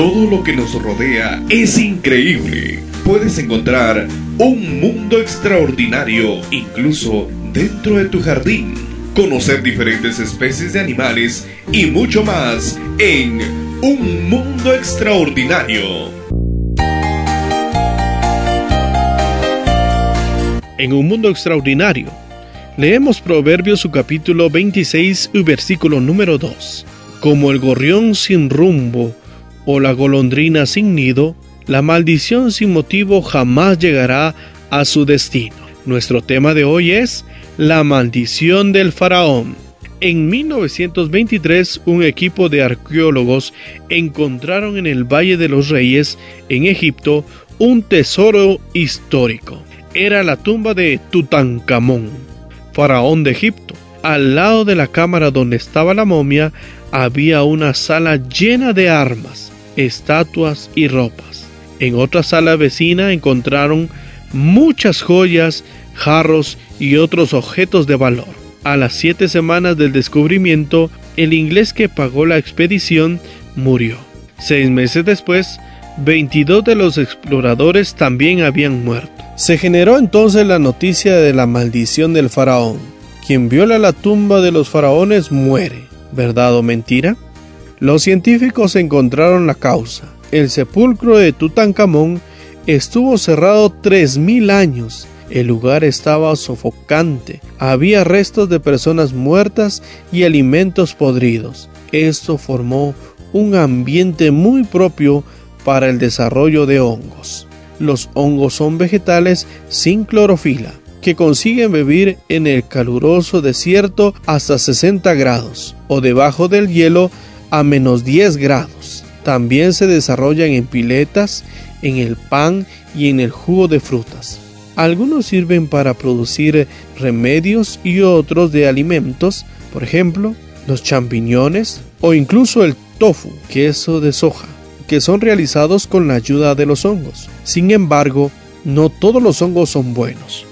Todo lo que nos rodea es increíble. Puedes encontrar un mundo extraordinario incluso dentro de tu jardín. Conocer diferentes especies de animales y mucho más en Un Mundo Extraordinario. En Un Mundo Extraordinario, leemos Proverbios su capítulo 26 y versículo número 2. Como el gorrión sin rumbo o la golondrina sin nido, la maldición sin motivo jamás llegará a su destino. Nuestro tema de hoy es la maldición del faraón. En 1923, un equipo de arqueólogos encontraron en el Valle de los Reyes, en Egipto, un tesoro histórico. Era la tumba de Tutankamón, faraón de Egipto. Al lado de la cámara donde estaba la momia había una sala llena de armas, estatuas y ropas. En otra sala vecina encontraron muchas joyas, jarros y otros objetos de valor. A las siete semanas del descubrimiento, el inglés que pagó la expedición murió. Seis meses después, 22 de los exploradores también habían muerto. Se generó entonces la noticia de la maldición del faraón. Quien viola la tumba de los faraones muere. ¿Verdad o mentira? Los científicos encontraron la causa. El sepulcro de Tutankamón estuvo cerrado 3.000 años. El lugar estaba sofocante. Había restos de personas muertas y alimentos podridos. Esto formó un ambiente muy propio para el desarrollo de hongos. Los hongos son vegetales sin clorofila que consiguen vivir en el caluroso desierto hasta 60 grados o debajo del hielo a menos 10 grados. También se desarrollan en piletas, en el pan y en el jugo de frutas. Algunos sirven para producir remedios y otros de alimentos, por ejemplo, los champiñones o incluso el tofu, queso de soja, que son realizados con la ayuda de los hongos. Sin embargo, no todos los hongos son buenos.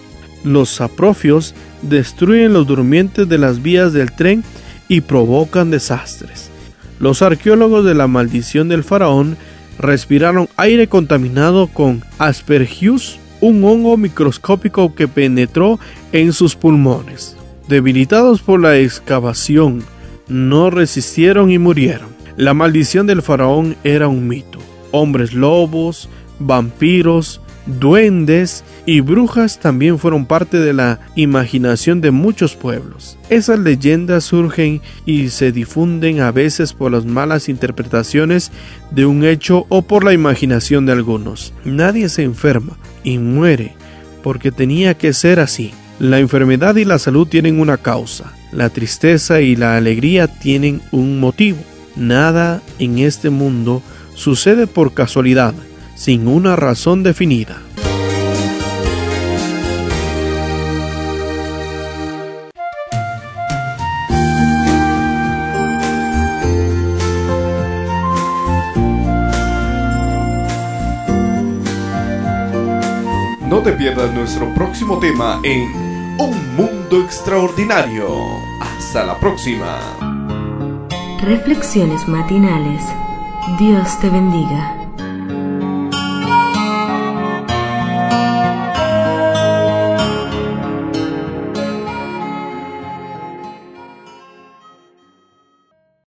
Los saprofios destruyen los durmientes de las vías del tren y provocan desastres. Los arqueólogos de la maldición del faraón respiraron aire contaminado con Aspergillus, un hongo microscópico que penetró en sus pulmones. Debilitados por la excavación, no resistieron y murieron. La maldición del faraón era un mito. Hombres lobos, vampiros, duendes y brujas también fueron parte de la imaginación de muchos pueblos. Esas leyendas surgen y se difunden a veces por las malas interpretaciones de un hecho o por la imaginación de algunos. Nadie se enferma y muere porque tenía que ser así. La enfermedad y la salud tienen una causa. La tristeza y la alegría tienen un motivo. Nada en este mundo sucede por casualidad sin una razón definida. No te pierdas nuestro próximo tema en Un Mundo Extraordinario. Hasta la próxima. Reflexiones matinales. Dios te bendiga.